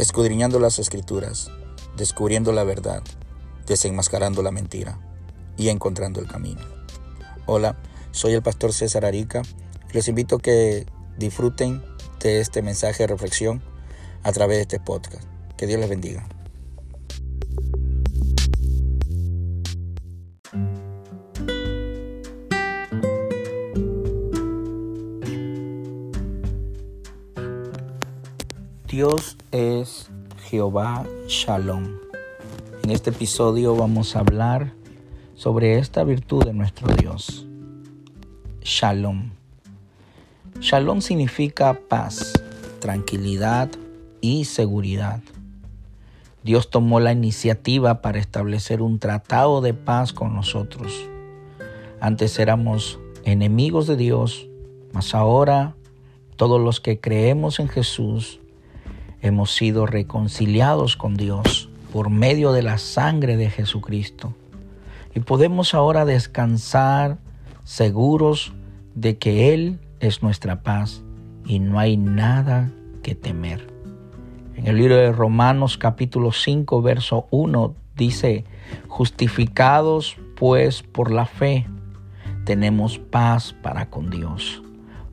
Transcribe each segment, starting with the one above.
escudriñando las escrituras, descubriendo la verdad, desenmascarando la mentira y encontrando el camino. Hola, soy el pastor César Arica y les invito a que disfruten de este mensaje de reflexión a través de este podcast. Que Dios les bendiga. Dios es Jehová Shalom. En este episodio vamos a hablar sobre esta virtud de nuestro Dios. Shalom. Shalom significa paz, tranquilidad y seguridad. Dios tomó la iniciativa para establecer un tratado de paz con nosotros. Antes éramos enemigos de Dios, mas ahora todos los que creemos en Jesús hemos sido reconciliados con Dios por medio de la sangre de Jesucristo. Y podemos ahora descansar seguros de que Él es nuestra paz y no hay nada que temer. En el libro de Romanos capítulo 5 verso 1 dice, justificados pues por la fe, tenemos paz para con Dios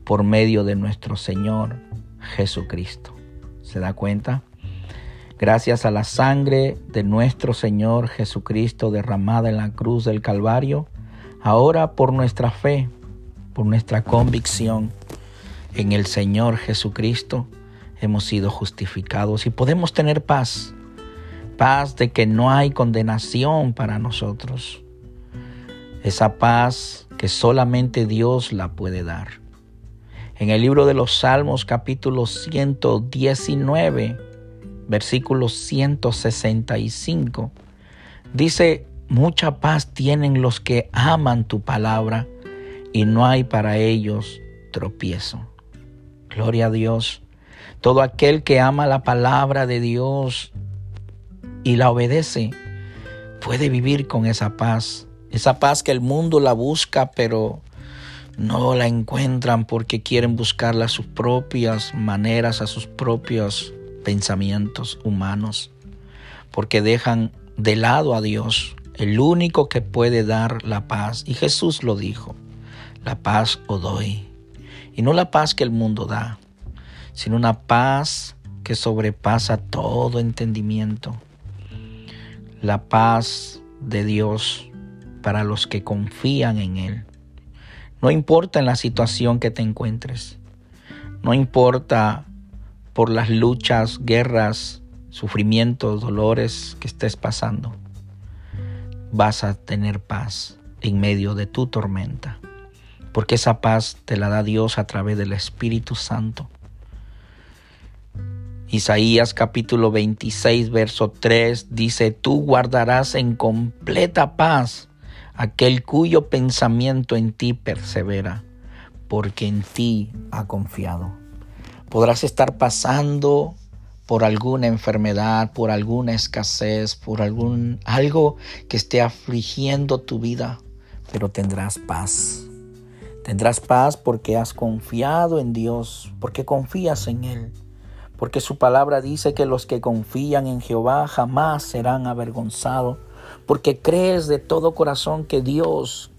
por medio de nuestro Señor Jesucristo. ¿Se da cuenta? Gracias a la sangre de nuestro Señor Jesucristo derramada en la cruz del Calvario, ahora por nuestra fe, por nuestra convicción en el Señor Jesucristo, hemos sido justificados y podemos tener paz. Paz de que no hay condenación para nosotros. Esa paz que solamente Dios la puede dar. En el libro de los Salmos capítulo 119, versículo 165, dice, mucha paz tienen los que aman tu palabra y no hay para ellos tropiezo. Gloria a Dios. Todo aquel que ama la palabra de Dios y la obedece puede vivir con esa paz. Esa paz que el mundo la busca, pero no la encuentran porque quieren buscarla a sus propias maneras, a sus propios pensamientos humanos, porque dejan de lado a Dios, el único que puede dar la paz. Y Jesús lo dijo, la paz os doy. Y no la paz que el mundo da, sino una paz que sobrepasa todo entendimiento. La paz de Dios para los que confían en Él. No importa en la situación que te encuentres. No importa por las luchas, guerras, sufrimientos, dolores que estés pasando. Vas a tener paz en medio de tu tormenta. Porque esa paz te la da Dios a través del Espíritu Santo. Isaías capítulo 26, verso 3 dice, tú guardarás en completa paz aquel cuyo pensamiento en ti persevera, porque en ti ha confiado. Podrás estar pasando por alguna enfermedad, por alguna escasez, por algún algo que esté afligiendo tu vida, pero tendrás paz. Tendrás paz porque has confiado en Dios, porque confías en Él, porque su palabra dice que los que confían en Jehová jamás serán avergonzados porque crees de todo corazón que Dios,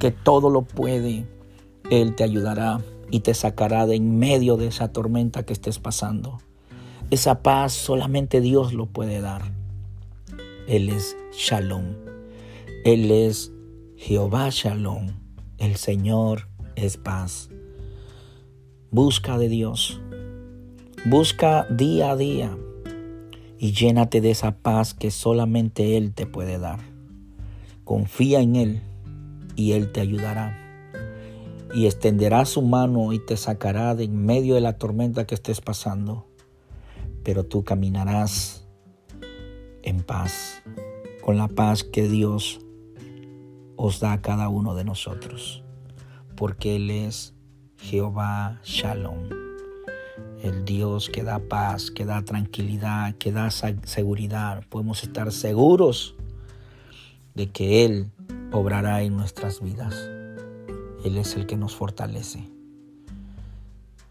que todo lo puede, Él te ayudará y te sacará de en medio de esa tormenta que estés pasando. Esa paz solamente Dios lo puede dar. Él es Shalom. Él es Jehová Shalom. El Señor es paz. Busca de Dios. Busca día a día y llénate de esa paz que solamente Él te puede dar. Confía en Él y Él te ayudará. Y extenderá su mano y te sacará de en medio de la tormenta que estés pasando. Pero tú caminarás en paz, con la paz que Dios os da a cada uno de nosotros. Porque Él es Jehová Shalom el Dios que da paz, que da tranquilidad, que da seguridad. Podemos estar seguros de que Él obrará en nuestras vidas. Él es el que nos fortalece.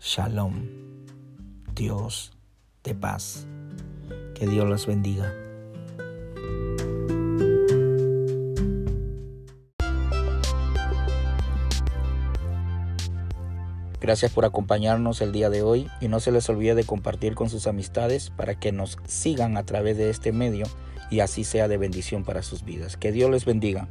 Shalom, Dios de paz. Que Dios los bendiga. Gracias por acompañarnos el día de hoy y no se les olvide de compartir con sus amistades para que nos sigan a través de este medio y así sea de bendición para sus vidas. Que Dios les bendiga.